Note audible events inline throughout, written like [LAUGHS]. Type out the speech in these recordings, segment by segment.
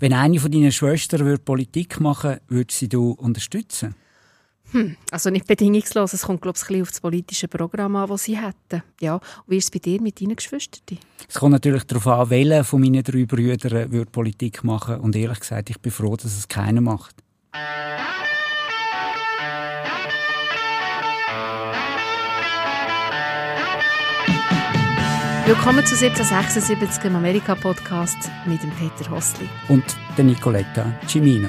Wenn eine von deinen Schwestern Politik machen würde, würdest sie du unterstützen? Hm, also nicht bedingungslos. Es kommt, glaube ich, ein auf das politische Programm an, das sie hätten. Ja. Und wie ist es bei dir mit deinen Geschwistern? Es kommt natürlich darauf an, welcher von meinen drei Brüdern würde Politik machen. Und ehrlich gesagt, ich bin froh, dass es keiner macht. Willkommen zu 1776 im Amerika-Podcast mit dem Peter Hostli. Und der Nicoletta Cimino.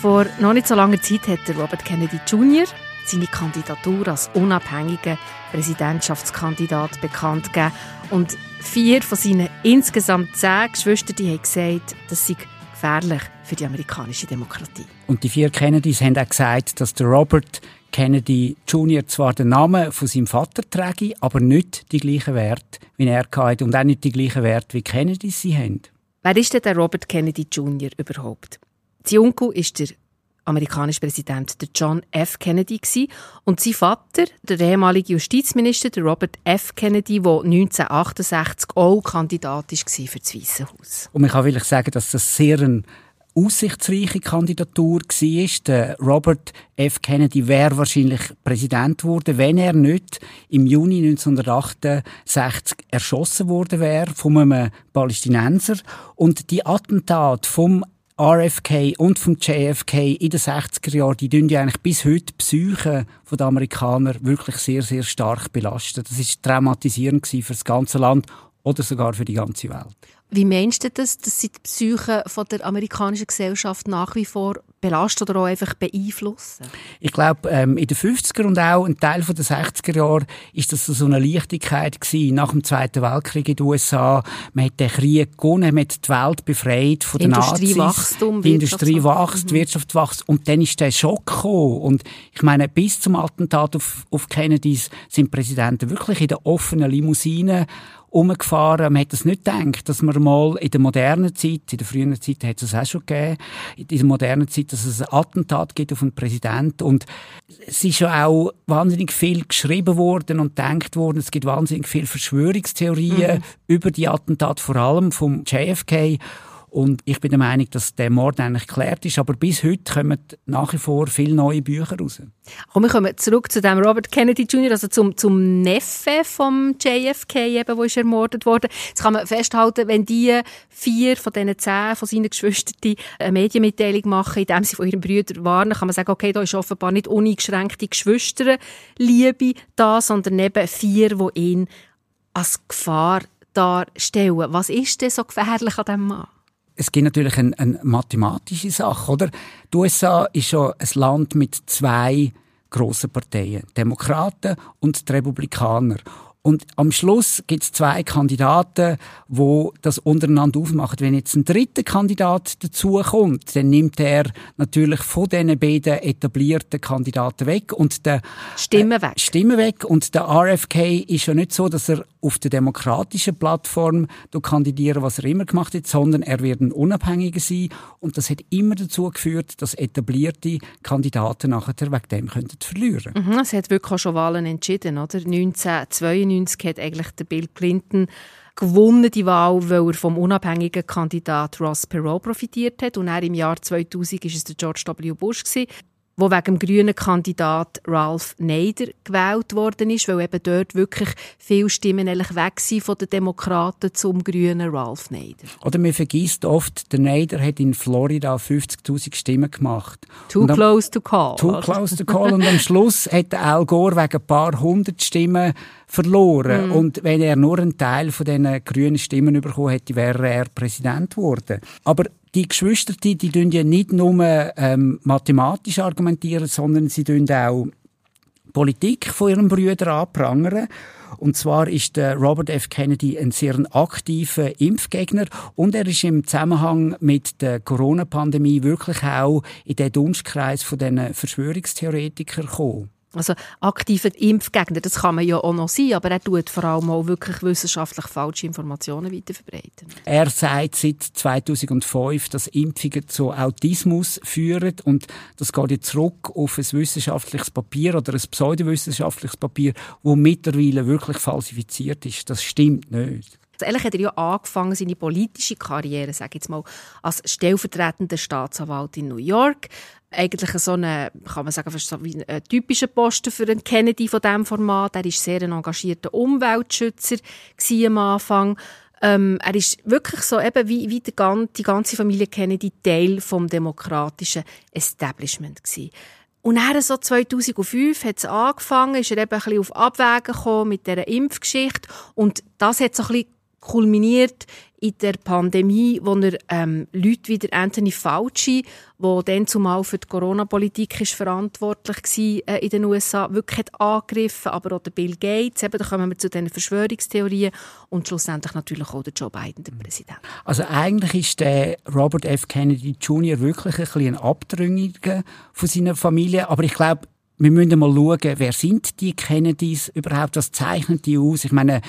Vor noch nicht so langer Zeit hat Robert Kennedy Jr. seine Kandidatur als unabhängiger Präsidentschaftskandidat bekannt gegeben. Und vier von seinen insgesamt zehn Geschwistern haben gesagt, das sei gefährlich für die amerikanische Demokratie. Und die vier Kennedys haben auch gesagt, dass der Robert Kennedy Jr. zwar den Namen von seinem Vater träge, aber nicht die gleichen Wert wie er hatte und auch nicht die gleichen Wert wie Kennedy sie haben. Wer ist denn der Robert Kennedy Jr. überhaupt? Sein Onkel ist der amerikanische Präsident John F. Kennedy und sein Vater, der ehemalige Justizminister Robert F. Kennedy, der 1968 auch Kandidat war für das Weiße Haus. Und man kann vielleicht sagen, dass das sehr ein aussichtsreiche Kandidatur war. Robert F. Kennedy wäre wahrscheinlich Präsident geworden, wenn er nicht im Juni 1968 erschossen worden wäre von einem Palästinenser. Und die Attentate vom RFK und vom JFK in den 60er Jahren, die tun ja eigentlich bis heute die Psyche der Amerikaner wirklich sehr, sehr stark belastet. Das ist traumatisierend für das ganze Land oder sogar für die ganze Welt. Wie meinst du das, dass sie die Psyche von der amerikanischen Gesellschaft nach wie vor belastet oder auch einfach beeinflussen? Ich glaube, ähm, in den 50er und auch ein Teil der 60er Jahre ist das so eine Leichtigkeit gewesen. Nach dem Zweiten Weltkrieg in den USA. Man hat den Krieg gewonnen, man hat die Welt befreit von den Industrie Nazis. Wachstum, die Industrie wächst, mhm. Wirtschaft wächst. Und dann ist der Schock gekommen. Und ich meine, bis zum Attentat auf, auf Kennedys sind Präsidenten wirklich in der offenen Limousine umgefahren. Man hat es nicht gedacht, dass man mal in der modernen Zeit, in der frühen Zeit hat es auch schon gegeben, in dieser modernen Zeit, dass es ein Attentat gibt auf einen Präsidenten. Und es ist ja auch wahnsinnig viel geschrieben worden und gedacht worden. Es gibt wahnsinnig viele Verschwörungstheorien mhm. über die Attentate, vor allem vom JFK. Und ich bin der Meinung, dass der Mord eigentlich geklärt ist. Aber bis heute kommen nach wie vor viele neue Bücher raus. Und wir kommen zurück zu dem Robert Kennedy Jr., also zum, zum Neffe vom JFK, eben, wo ist ermordet wurde. Jetzt kann man festhalten, wenn die vier von diesen zehn von seinen Geschwistern eine Medienmitteilung machen, indem sie von ihren Brüdern warnen, kann man sagen, okay, da ist offenbar nicht uneingeschränkte Geschwisterliebe da, sondern eben vier, die ihn als Gefahr darstellen. Was ist denn so gefährlich an diesem Mann? Es gibt natürlich eine, eine mathematische Sache, oder? Die USA ist schon ein Land mit zwei grossen Parteien, Demokraten und Republikaner. Und am Schluss gibt es zwei Kandidaten, wo das untereinander aufmachen. Wenn jetzt ein dritter Kandidat dazukommt, dann nimmt er natürlich von diesen beiden etablierten Kandidaten weg und der Stimmen weg. Äh, Stimmen weg. Und der RFK ist ja nicht so, dass er auf der demokratischen Plattform kandidieren, was er immer gemacht hat, sondern er wird ein Unabhängiger sein. Und das hat immer dazu geführt, dass etablierte Kandidaten nachher wegen dem könnten verlieren. Mhm, es hat wirklich auch schon Wahlen entschieden, oder? 1992 1993 hat eigentlich der Bill Clinton gewonnen die Wahl, weil er vom unabhängigen Kandidat Ross Perot profitiert hat und er im Jahr 2000 ist es der George W. Bush gewesen, wo wegen dem grünen Kandidat Ralph Nader gewählt worden ist, weil eben dort wirklich viele Stimmen eigentlich weg sind von den Demokraten zum grünen Ralph Nader. Oder man vergisst oft, der Nader hat in Florida 50'000 Stimmen gemacht. Too am, close to call. Too close to call. und am Schluss hat Al Gore wegen ein paar hundert Stimmen verloren. Mm. Und wenn er nur einen Teil von diesen grünen Stimmen bekommen hätte, wäre er Präsident geworden. Aber die Geschwister, die, die tun ja nicht nur ähm, mathematisch argumentieren, sondern sie tun auch Politik von ihrem Brüder anprangern. Und zwar ist der Robert F. Kennedy ein sehr aktiver Impfgegner und er ist im Zusammenhang mit der Corona-Pandemie wirklich auch in den Dunstkreis von diesen Verschwörungstheoretikern gekommen. Also aktiver Impfgegner, das kann man ja auch noch sein, aber er tut vor allem auch wirklich wissenschaftlich falsche Informationen weiterverbreiten. Er sagt seit 2005, dass Impfungen zu Autismus führen und das geht jetzt zurück auf ein wissenschaftliches Papier oder ein pseudowissenschaftliches Papier, wo mittlerweile wirklich falsifiziert ist. Das stimmt nicht. Gemacht. Ehrlich hat er ja angefangen, seine politische Karriere, sage jetzt mal, als stellvertretender Staatsanwalt in New York. Eigentlich so eine, kann man sagen, fast so wie ein typischer Posten für einen Kennedy von diesem Format. Er war sehr ein engagierter Umweltschützer am Anfang. Ähm, er ist wirklich so eben wie, wie die, die ganze Familie Kennedy Teil vom demokratischen Establishment gewesen. Und dann, so 2005, hat es angefangen, ist er eben ein bisschen auf Abwägen gekommen mit dieser Impfgeschichte. Und das hat so ein bisschen kulminiert in der Pandemie, wo er ähm, Leute wie der Anthony Fauci, der dann zumal für die Corona-Politik ist verantwortlich war äh, in den USA, wirklich hat angegriffen, aber auch der Bill Gates, eben, da kommen wir zu diesen Verschwörungstheorien und schlussendlich natürlich auch der Joe Biden, der Präsident. Also eigentlich ist der Robert F. Kennedy Jr. wirklich ein bisschen ein Abtrünniger von seiner Familie, aber ich glaube, wir müssen mal schauen, wer sind die Kennedys überhaupt, was zeichnen die aus? Ich meine,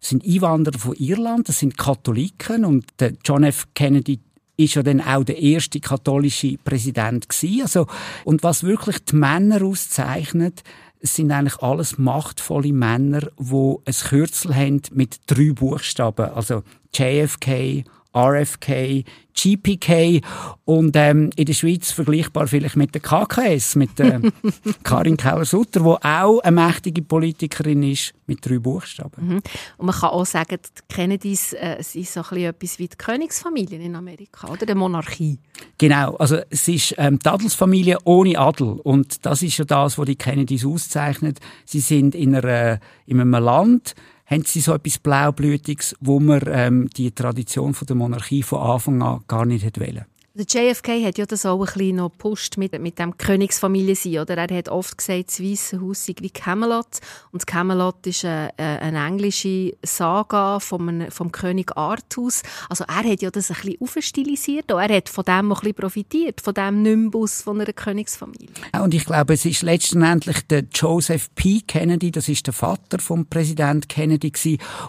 sind Einwanderer von Irland, das sind Katholiken und der John F. Kennedy ist ja dann auch der erste katholische Präsident gewesen. Also, und was wirklich die Männer auszeichnet, es sind eigentlich alles machtvolle Männer, die ein Kürzel haben mit drei Buchstaben. Also JFK, RFK, GPK und ähm, in der Schweiz vergleichbar vielleicht mit der KKS, mit der [LAUGHS] Karin Keller-Sutter, die auch eine mächtige Politikerin ist mit drei Buchstaben. Mhm. Und man kann auch sagen, die Kennedys äh, sind so ein etwas wie die Königsfamilie in Amerika, oder die Monarchie. Genau, also es ist ähm, die Adelsfamilie ohne Adel und das ist ja das, was die Kennedys auszeichnet. Sie sind in, einer, in einem Land, haben sie so etwas Blaublütiges, wo man ähm, die Tradition von der Monarchie von Anfang an gar nicht hätte wollen. Der JFK hat ja das auch ein bisschen noch gepusht mit, mit dem Königsfamilie sein, oder? Er hat oft gesagt, das Weisse Haus sei wie Camelot. Und Camelot ist eine, eine englische Saga vom, vom König Artus. Also er hat ja das ein bisschen aufstilisiert. Er hat von dem ein bisschen profitiert, von dem Nimbus von einer Königsfamilie. Und ich glaube, es ist letztendlich der Joseph P. Kennedy, das ist der Vater vom Präsident Kennedy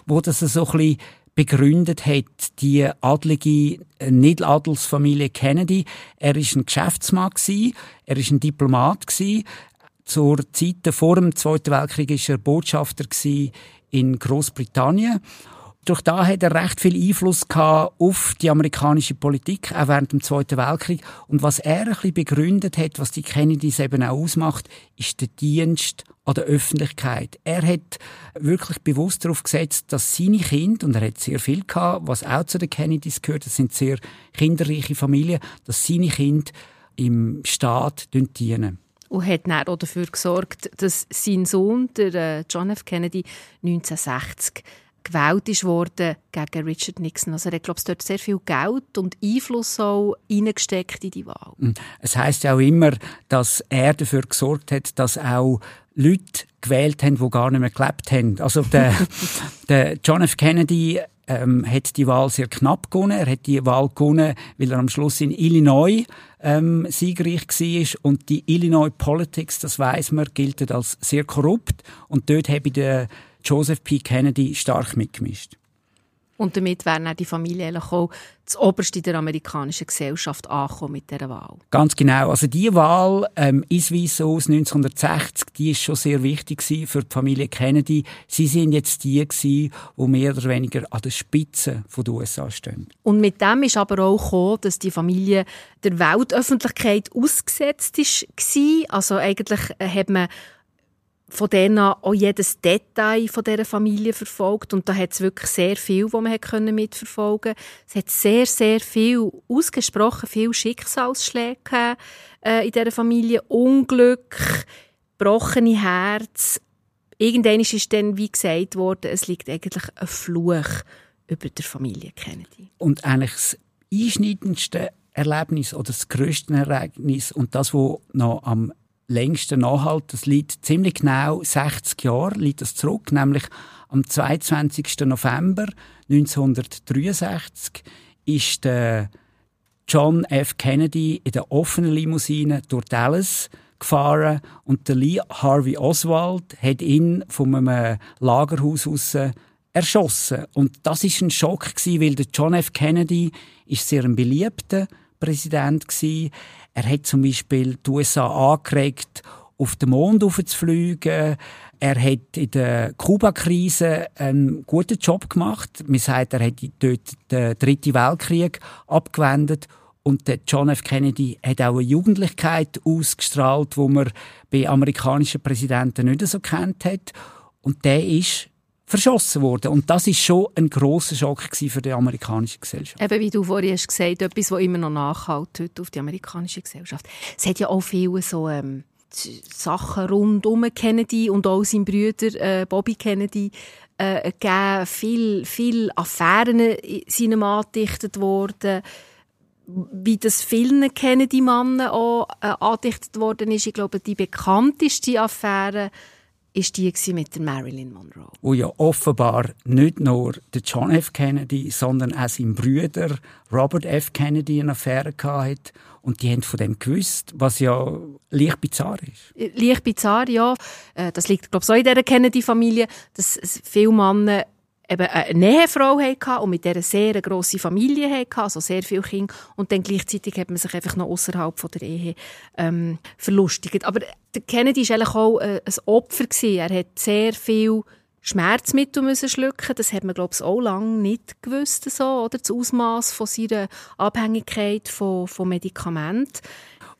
wo das so ein bisschen begründet hat, die adlige äh, Nicht-Adelsfamilie Kennedy. Er ist ein Geschäftsmann gewesen, er ist ein Diplomat gewesen. Zur Zeit vor dem Zweiten Weltkrieg ist er Botschafter in Großbritannien durch da hat er recht viel Einfluss gehabt auf die amerikanische Politik, auch während dem Zweiten Weltkrieg. Und was er ein bisschen begründet hat, was die Kennedys eben auch ausmacht, ist der Dienst an der Öffentlichkeit. Er hat wirklich bewusst darauf gesetzt, dass seine Kinder, und er hat sehr viel gehabt, was auch zu den Kennedys gehört, das sind sehr kinderreiche Familien, dass seine Kinder im Staat dienen und hat dann auch dafür gesorgt, dass sein Sohn, der äh, John F. Kennedy, 1960 gewählt ist worden gegen Richard Nixon. Also er hat, glaube ich, dort sehr viel Geld und Einfluss auch reingesteckt in die Wahl. Mm. Es heißt ja auch immer, dass er dafür gesorgt hat, dass auch Leute gewählt haben, die gar nicht mehr gelebt haben. Also der, [LAUGHS] der John F. Kennedy ähm, hat die Wahl sehr knapp gewonnen. Er hat die Wahl gewonnen, weil er am Schluss in Illinois ähm, siegreich war. Und die Illinois Politics, das weiß man, gilt als sehr korrupt. Und dort habe ich den Joseph P. Kennedy stark mitgemischt. Und damit wäre auch die Familie auch das Oberste der amerikanischen Gesellschaft angekommen mit dieser Wahl. Ganz genau. Also die Wahl ähm, ins Weiße Haus 1960, die ist schon sehr wichtig für die Familie Kennedy. Sie sind jetzt die gewesen, die mehr oder weniger an der Spitze der USA stehen. Und mit dem ist aber auch gekommen, dass die Familie der Weltöffentlichkeit ausgesetzt war. Also eigentlich hat man von denen auch jedes Detail von dieser Familie verfolgt. Und da hat es wirklich sehr viel, was man mitverfolgen konnte. Es hat sehr, sehr viel, ausgesprochen viel Schicksalsschläge äh, in dieser Familie. Unglück, gebrochene Herz. Irgendwann ist dann, wie gesagt worden, es liegt eigentlich ein Fluch über der Familie Kennedy. Und eigentlich das einschneidendste Erlebnis oder das größte Ereignis und das, was noch am längsten Nachhalt. Das liegt ziemlich genau 60 Jahre liegt das zurück, nämlich am 22. November 1963 ist der John F. Kennedy in der offenen Limousine durch Dallas gefahren und der Lee Harvey Oswald hat ihn von einem Lagerhaus aus erschossen. Und das ist ein Schock weil der John F. Kennedy ist sehr ein beliebter Präsident gewesen. Er hat zum Beispiel die USA angeregt, auf den Mond zu fliegen. Er hat in der Kuba-Krise einen guten Job gemacht. Man sagt, er hat dort den Dritten Weltkrieg abgewendet. Und der John F. Kennedy hat auch eine Jugendlichkeit ausgestrahlt, wo man bei amerikanischen Präsidenten nicht so kennt hat. Und der ist verschossen worden. Und das ist schon ein großer Schock für die amerikanische Gesellschaft. Eben wie du vorhin hast gesagt, etwas, was immer noch nachhält auf die amerikanische Gesellschaft. Es hat ja auch viele so ähm, Sachen rund um Kennedy und auch sein Brüder äh, Bobby Kennedy äh, gegeben. Viel, viel Affären sind ihm angedichtet worden wie das vielen Kennedy-Mannen auch äh, angedichtet worden ist. Ich glaube, die bekannteste Affäre ist die mit der Marilyn Monroe. Wo ja offenbar nicht nur der John F. Kennedy, sondern auch sein Bruder Robert F. Kennedy eine Affäre hatte. Und die haben von dem gewusst, was ja leicht bizarr ist. Leicht bizarr, ja. Äh, das liegt, glaube ich, so in dieser Kennedy-Familie, dass viele Männer eben eine Nähefrau hatte und mit der eine sehr grosse Familie hatte, also sehr viele Kinder. Und dann gleichzeitig hat man sich einfach noch außerhalb der Ehe ähm, verlustigt. Aber Kennedy war eigentlich auch äh, ein Opfer. Gewesen. Er hat sehr viel Schmerzmittel müssen schlucken. Das hat man, glaube ich, auch lange nicht gewusst, so, oder? Das Ausmaß von seiner Abhängigkeit von, von Medikamenten.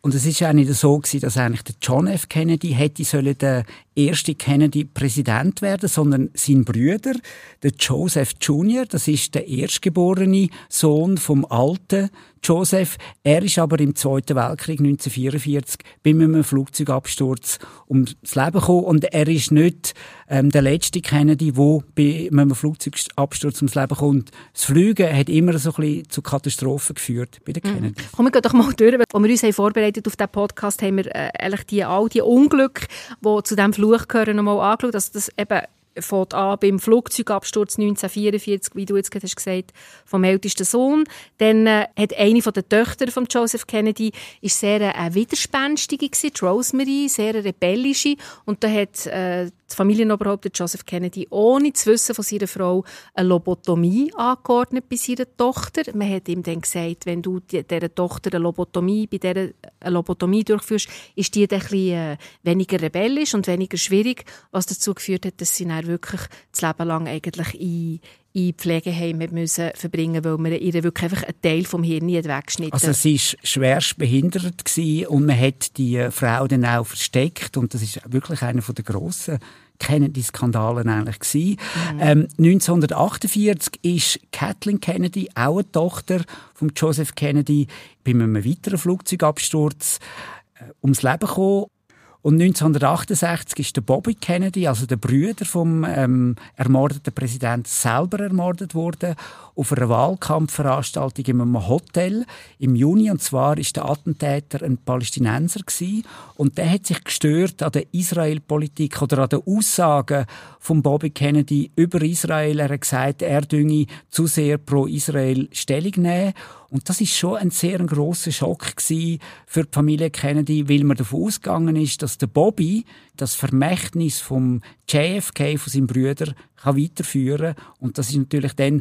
Und es ist auch nicht so gewesen, dass eigentlich der John F. Kennedy hätte sollen der erste Kennedy Präsident werden, sondern sein Brüder, der Joseph Jr., das ist der erstgeborene Sohn vom alten Joseph. Er ist aber im Zweiten Weltkrieg 1944 bei einem Flugzeugabsturz ums Leben gekommen und er ist nicht ähm, der letzte Kennedy, der bei einem Flugzeugabsturz ums Leben kommt. Das Fliegen hat immer so ein bisschen zu Katastrophen geführt bei den. Kennedy. Mhm. Kommen wir doch mal durch. Als wir uns haben vorbereitet auf diesen Podcast, haben wir äh, eigentlich die, all die Unglücke, die zu diesem Fluch gehören, nochmal angeschaut. Dass das eben fängt an beim Flugzeugabsturz 1944, wie du jetzt gerade hast gesagt, vom ältesten Sohn. Dann äh, hat eine von den Töchter von Joseph Kennedy ist sehr äh, widerspenstige gewesen, Rosemary, sehr rebellische und da hat äh, das Familienoberhaupt Joseph Kennedy ohne zu wissen von seiner Frau eine Lobotomie angeordnet bei seiner Tochter. Man hat ihm dann gesagt, wenn du dieser Tochter eine Lobotomie, bei dieser eine Lobotomie durchführst, ist die dann ein äh, weniger rebellisch und weniger schwierig, was dazu geführt hat, dass sie dann wirklich das Leben lang eigentlich in in Pflegeheimen müssen verbringen, weil man ihr wirklich einfach einen Teil vom Hirn weggeschnitten Also sie war schwerst behindert und man hat die Frau dann auch versteckt und das ist wirklich einer der grossen Kennedy-Skandalen eigentlich gewesen. Mhm. Ähm, 1948 ist Kathleen Kennedy, auch eine Tochter von Joseph Kennedy, bei einem weiteren Flugzeugabsturz äh, ums Leben gekommen. Und 1968 ist der Bobby Kennedy, also der Brüder vom ähm, ermordeten Präsidenten, selber ermordet worden auf einer Wahlkampfveranstaltung in einem Hotel im Juni. Und zwar ist der Attentäter ein Palästinenser gewesen. und der hat sich gestört an der Israel-Politik oder an den Aussagen von Bobby Kennedy über Israel. Er hat gesagt, er dünge zu sehr pro Israel Stellung nehmen. Und das ist schon ein sehr grosser Schock gewesen für die Familie Kennedy, weil man davon ausgegangen ist, dass der Bobby das Vermächtnis vom JFK, von seinem Brüder, kann weiterführen. Und das ist natürlich dann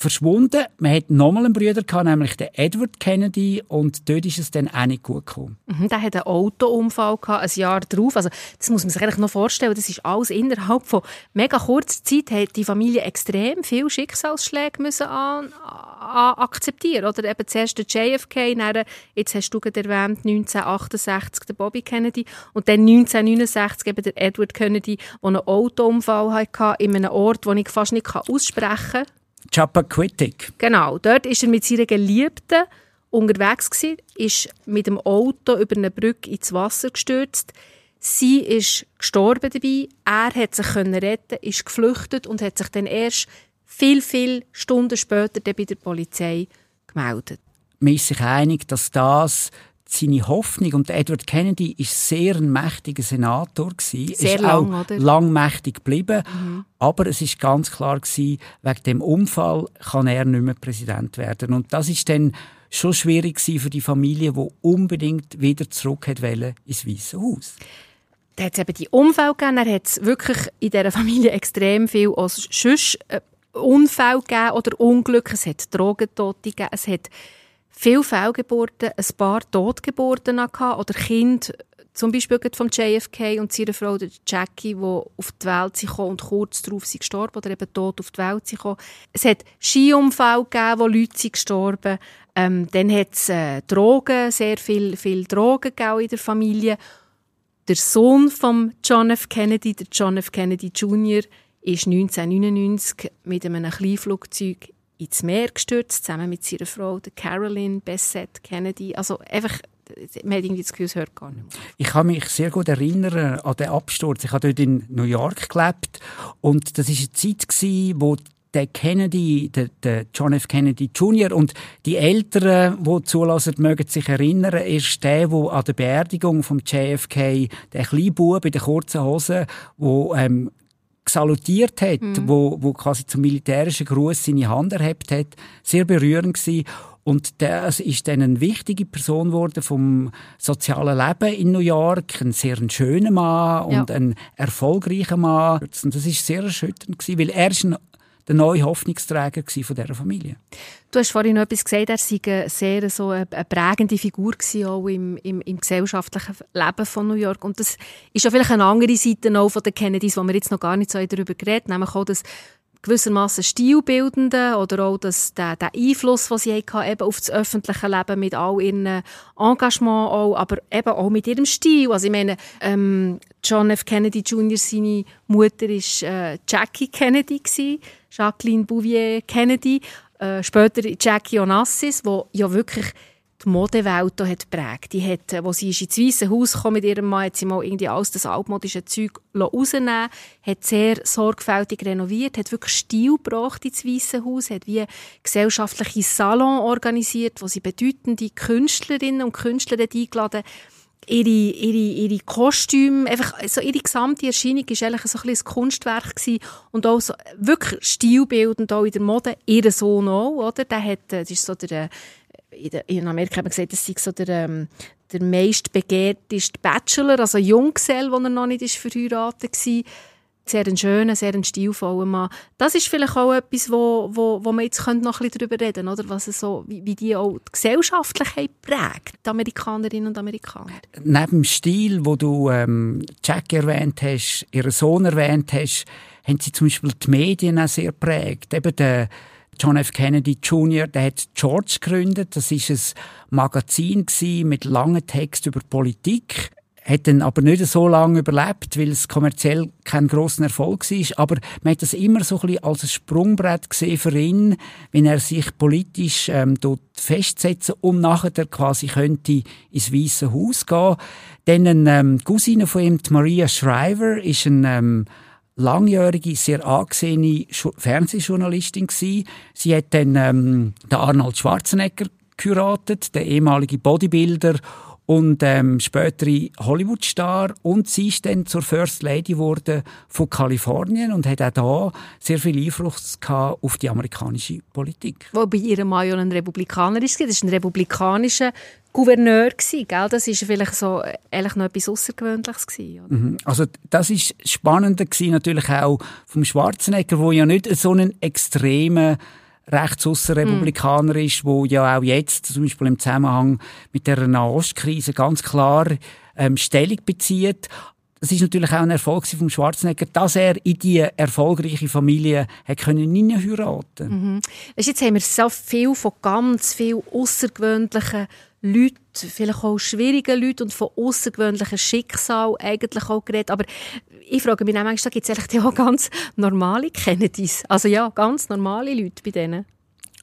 verschwunden. Man hat nochmal einen Bruder gehabt, nämlich den Edward Kennedy, und dort ist es dann auch nicht gut gekommen. Mhm, der hat einen Autounfall gehabt, ein Jahr darauf. Also, das muss man sich eigentlich noch vorstellen. Das ist alles innerhalb von mega kurzer Zeit hat die Familie extrem viele Schicksalsschläge müssen an, an, akzeptieren. Oder eben zuerst der JFK, dann, jetzt hast du gerade erwähnt, 1968 der Bobby Kennedy und dann 1969 eben der Edward Kennedy, der einen Autounfall hatte in einem Ort, den ich fast nicht aussprechen kann. Chappaquiddick. Genau, dort ist er mit seiner Geliebten unterwegs gewesen, ist mit dem Auto über eine Brücke ins Wasser gestürzt. Sie ist gestorben dabei. Er hat sich retten, ist geflüchtet und hat sich dann erst viel, viel Stunden später bei der Polizei gemeldet. Man ist sich einig, dass das seine Hoffnung und Edward Kennedy ist sehr ein mächtiger Senator gewesen, sehr ist lang, auch oder? lang mächtig geblieben, mhm. aber es ist ganz klar gewesen, wegen dem Unfall kann er nicht mehr Präsident werden und das ist dann schon schwierig für die Familie, die unbedingt wieder zurück wollte ins Weiße Haus. Da hat es eben die Unfälle gegeben, er hat wirklich in dieser Familie extrem viel als sonst äh, Unfälle gegeben oder Unglück, es hat Drogentote gegeben, es hat viele Fehlgeburten, ein paar Totgeburten oder Kinder zum Beispiel vom JFK und seiner Frau Jackie, die auf die Welt sind und kurz darauf sind gestorben oder eben tot auf die Welt sind Es hat Skiunfälle gegeben, wo Leute sind gestorben ähm, Dann hat es äh, Drogen, sehr viel, viel Drogen in der Familie. Der Sohn von John F. Kennedy, der John F. Kennedy Jr., ist 1999 mit einem Kleinflugzeug ins Meer gestürzt, zusammen mit seiner Frau, der Carolyn Bessette Kennedy. Also einfach man hat irgendwie das Gefühl, es hört gar nicht mehr. Ich kann mich sehr gut erinnern an den Absturz. Ich habe dort in New York gelebt und das war eine Zeit wo der Kennedy, der, der, John F. Kennedy Jr. und die Älteren, die zulassen, mögen sich erinnern, ist der, der an der Beerdigung vom JFK, der kleine Bub in der kurzen Hose, wo ähm, salutiert hat, mhm. wo, wo quasi zum militärischen Gruß seine Hand erhebt hat, sehr berührend gewesen. Und das ist dann eine wichtige Person geworden vom sozialen Leben in New York. Ein sehr schöner Mann und ja. ein erfolgreicher Mann. Und das ist sehr erschütternd gewesen, weil er ist ein der neue Hoffnungsträger von dieser Familie. Du hast vorhin noch etwas gesagt, er sei sehr so eine, prägende Figur gewesen, auch im, im, im, gesellschaftlichen Leben von New York. Und das ist ja vielleicht eine andere Seite auch von den Kennedys, wo wir jetzt noch gar nicht so darüber geredet haben, nämlich auch das gewissermaßen Stilbildenden oder auch das, der, der Einfluss, den sie hatten, eben auf das öffentliche Leben mit all ihren Engagement, auch, aber eben auch mit ihrem Stil. Also ich meine, ähm, John F. Kennedy Jr., seine Mutter war äh, Jackie Kennedy, gewesen, Jacqueline Bouvier Kennedy, äh, später Jackie Onassis, wo ja wirklich die Modewelt hat prägt. Die hat, wo sie ins Weiße Haus kam mit ihrem Mann, hat sie mal irgendwie alles das altmodische Zeug rausnehmen hat sehr sorgfältig renoviert, hat wirklich Stil gebracht ins Weiße Haus, hat wie gesellschaftliche Salon organisiert, wo sie bedeutende Künstlerinnen und Künstler eingeladen ihre, ihre, ihre Kostüme, einfach so ihre gesamte Erscheinung war eigentlich so ein, ein Kunstwerk gewesen und auch so wirklich stilbildend auch in der Mode. Ihr Sohn auch, oder? Der hat, äh, das ist so der, in Amerika haben wir gesagt, das sei so der, ähm, der meist begehrteste Bachelor, also Junggesell, der er noch nicht ist verheiratet war sehr ein schöner, sehr ein stilvoller Mann. Das ist vielleicht auch etwas, wo, wo, wo man jetzt noch ein bisschen darüber reden oder was so, wie, wie die auch die Gesellschaftlichkeit prägt, die Amerikanerinnen und Amerikaner. Neben dem Stil, wo du ähm, Jack erwähnt hast, ihren Sohn erwähnt hast, haben sie zum Beispiel die Medien auch sehr prägt. Eben der John F. Kennedy Jr., der hat George gegründet. Das ist ein Magazin mit langen Texten über Politik hat dann aber nicht so lange überlebt, weil es kommerziell kein großen Erfolg war. Aber man hat das immer so ein bisschen als ein Sprungbrett gesehen für ihn, wenn er sich politisch ähm, dort festsetzen und nachher quasi könnte ins Weiße Haus gehen. Dann eine ähm, Cousine von ihm, Maria Shriver, ist ein ähm, langjährige, sehr angesehene Fernsehjournalistin gewesen. Sie hat dann ähm, den Arnold Schwarzenegger geheiratet, der ehemalige Bodybuilder und ähm, spätere Hollywood-Star und sie ist dann zur First Lady geworden von Kalifornien und hat auch da sehr viel Einfluss auf die amerikanische Politik. Wo bei ihrem Mann ja ein Republikaner ist, das ist ein republikanischer Gouverneur gell? Das ist vielleicht so eigentlich noch etwas Außergewöhnliches gewesen, mhm. Also das ist spannender gewesen, natürlich auch vom Schwarzenegger, wo ja nicht so einen extremen Rechtsaußenrepublikaner mm. ist, wo ja auch jetzt zum Beispiel im Zusammenhang mit der Nahostkrise ganz klar ähm, Stellung bezieht. Das ist natürlich auch ein Erfolg vom Schwarzenegger, dass er in die erfolgreiche Familie hat können heiraten. Mhm. Jetzt haben wir so viel von ganz viel außergewöhnlichen Leuten, vielleicht auch schwierigen Leuten und von außergewöhnlichen Schicksal eigentlich auch geredet. Aber ich frage mich manchmal, gibt es eigentlich auch ganz normale Kennedys? Also ja, ganz normale Leute bei denen.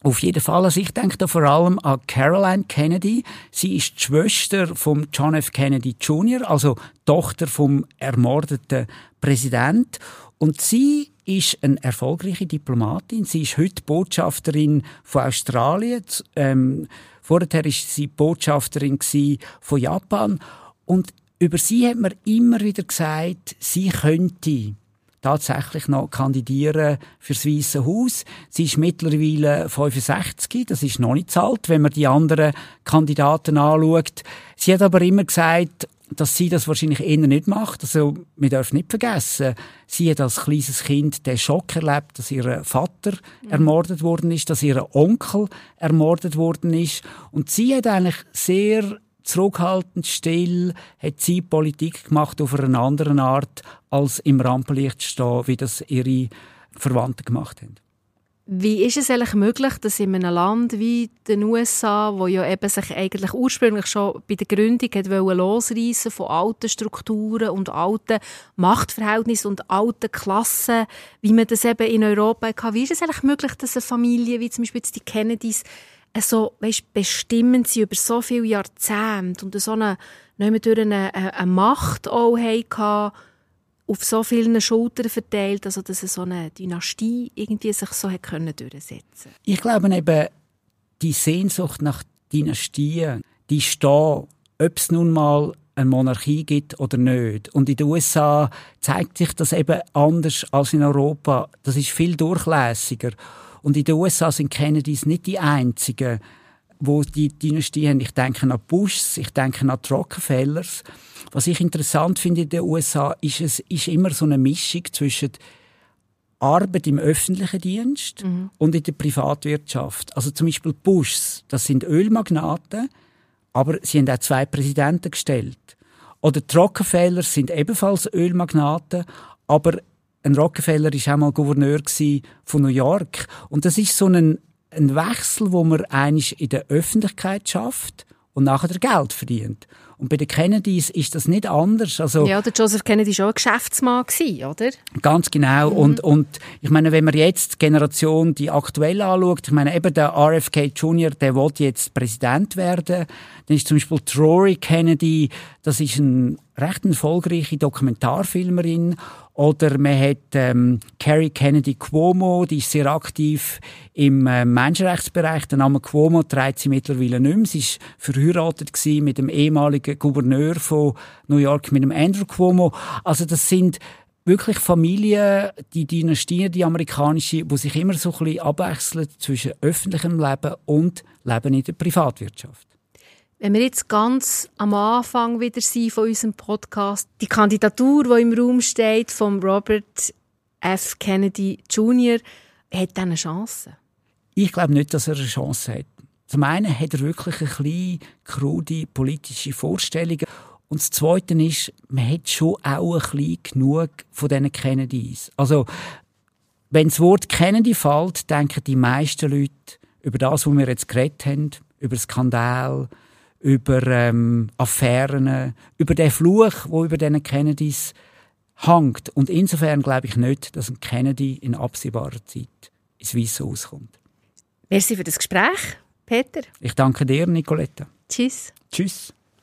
Auf jeden Fall. Also ich denke da vor allem an Caroline Kennedy. Sie ist die Schwester von John F. Kennedy Jr., also Tochter vom ermordeten Präsident. Und sie ist eine erfolgreiche Diplomatin. Sie ist heute Botschafterin von Australien. Ähm, vorher war sie Botschafterin von Japan. Und über sie hat man immer wieder gesagt, sie könnte tatsächlich noch kandidieren fürs Weiße Haus. Sie ist mittlerweile 65, das ist noch nicht alt, wenn man die anderen Kandidaten anschaut. Sie hat aber immer gesagt, dass sie das wahrscheinlich eher nicht macht. Also, wir dürfen nicht vergessen, sie hat als kleines Kind den Schock erlebt, dass ihr Vater mhm. ermordet worden ist, dass ihr Onkel ermordet worden ist. Und sie hat eigentlich sehr zurückhaltend, still, hat sie Politik gemacht auf eine andere Art, als im Rampenlicht stehen, wie das ihre Verwandten gemacht haben. Wie ist es eigentlich möglich, dass in einem Land wie den USA, wo ja eben sich eigentlich ursprünglich schon bei der Gründung hat losreißen von alten Strukturen und alten Machtverhältnissen und alten Klassen, wie man das eben in Europa hat, wie ist es eigentlich möglich, dass eine Familie wie zum Beispiel die Kennedys so weißt, bestimmend sind über so viele Jahrzehnte und so eine, durch eine, eine Macht auch hatten, auf so vielen Schultern verteilt, also dass so eine Dynastie irgendwie sich so hat können durchsetzen Ich glaube eben, die Sehnsucht nach Dynastien, die steht, ob es nun mal eine Monarchie gibt oder nicht. Und in den USA zeigt sich das eben anders als in Europa. Das ist viel durchlässiger. Und in den USA sind Kennedys nicht die einzigen, wo die Dynastie haben. Ich denke an Bushs, ich denke an die Rockefellers. Was ich interessant finde in den USA, ist es ist immer so eine Mischung zwischen Arbeit im öffentlichen Dienst mhm. und in der Privatwirtschaft. Also zum Beispiel Bushs, das sind Ölmagnaten, aber sie haben auch zwei Präsidenten gestellt. Oder die Rockefellers sind ebenfalls Ölmagnaten, aber ein Rockefeller ist auch mal Gouverneur von New York. Und das ist so ein ein Wechsel, wo man eigentlich in der Öffentlichkeit schafft und nachher Geld verdient. Und bei den Kennedys ist das nicht anders. Also, ja, der Joseph Kennedy war auch ein Geschäftsmann, oder? Ganz genau. Mhm. Und, und ich meine, wenn man jetzt die Generation, die aktuell anschaut, ich meine, eben der RFK Jr., der will jetzt Präsident werden. Dann ist zum Beispiel Rory Kennedy, das ist eine recht erfolgreiche Dokumentarfilmerin. Oder man hat ähm, Carrie Kennedy Cuomo, die ist sehr aktiv im äh, Menschenrechtsbereich. Der Name Cuomo trägt sie mittlerweile nicht mehr. Sie war verheiratet mit dem ehemaligen Gouverneur von New York, mit dem Andrew Cuomo. Also das sind wirklich Familien, die Dynastien, die amerikanische, die sich immer so ein bisschen abwechseln zwischen öffentlichem Leben und Leben in der Privatwirtschaft. Wenn wir jetzt ganz am Anfang wieder sind von unserem Podcast, die Kandidatur, die im Raum steht, von Robert F. Kennedy Jr., hat er eine Chance? Ich glaube nicht, dass er eine Chance hat. Zum einen hat er wirklich eine kleine, krude politische Vorstellungen. Und das Zweite ist, man hat schon auch ein bisschen genug von diesen Kennedys. Also, wenn das Wort Kennedy fällt, denken die meisten Leute über das, was wir jetzt geredet haben, über Skandal, über ähm, Affären, über den Fluch, wo über diesen Kennedys hängt. Und insofern glaube ich nicht, dass ein Kennedy in absehbarer Zeit ins Weiße auskommt. Merci für das Gespräch, Peter. Ich danke dir, Nicoletta. Tschüss. Tschüss.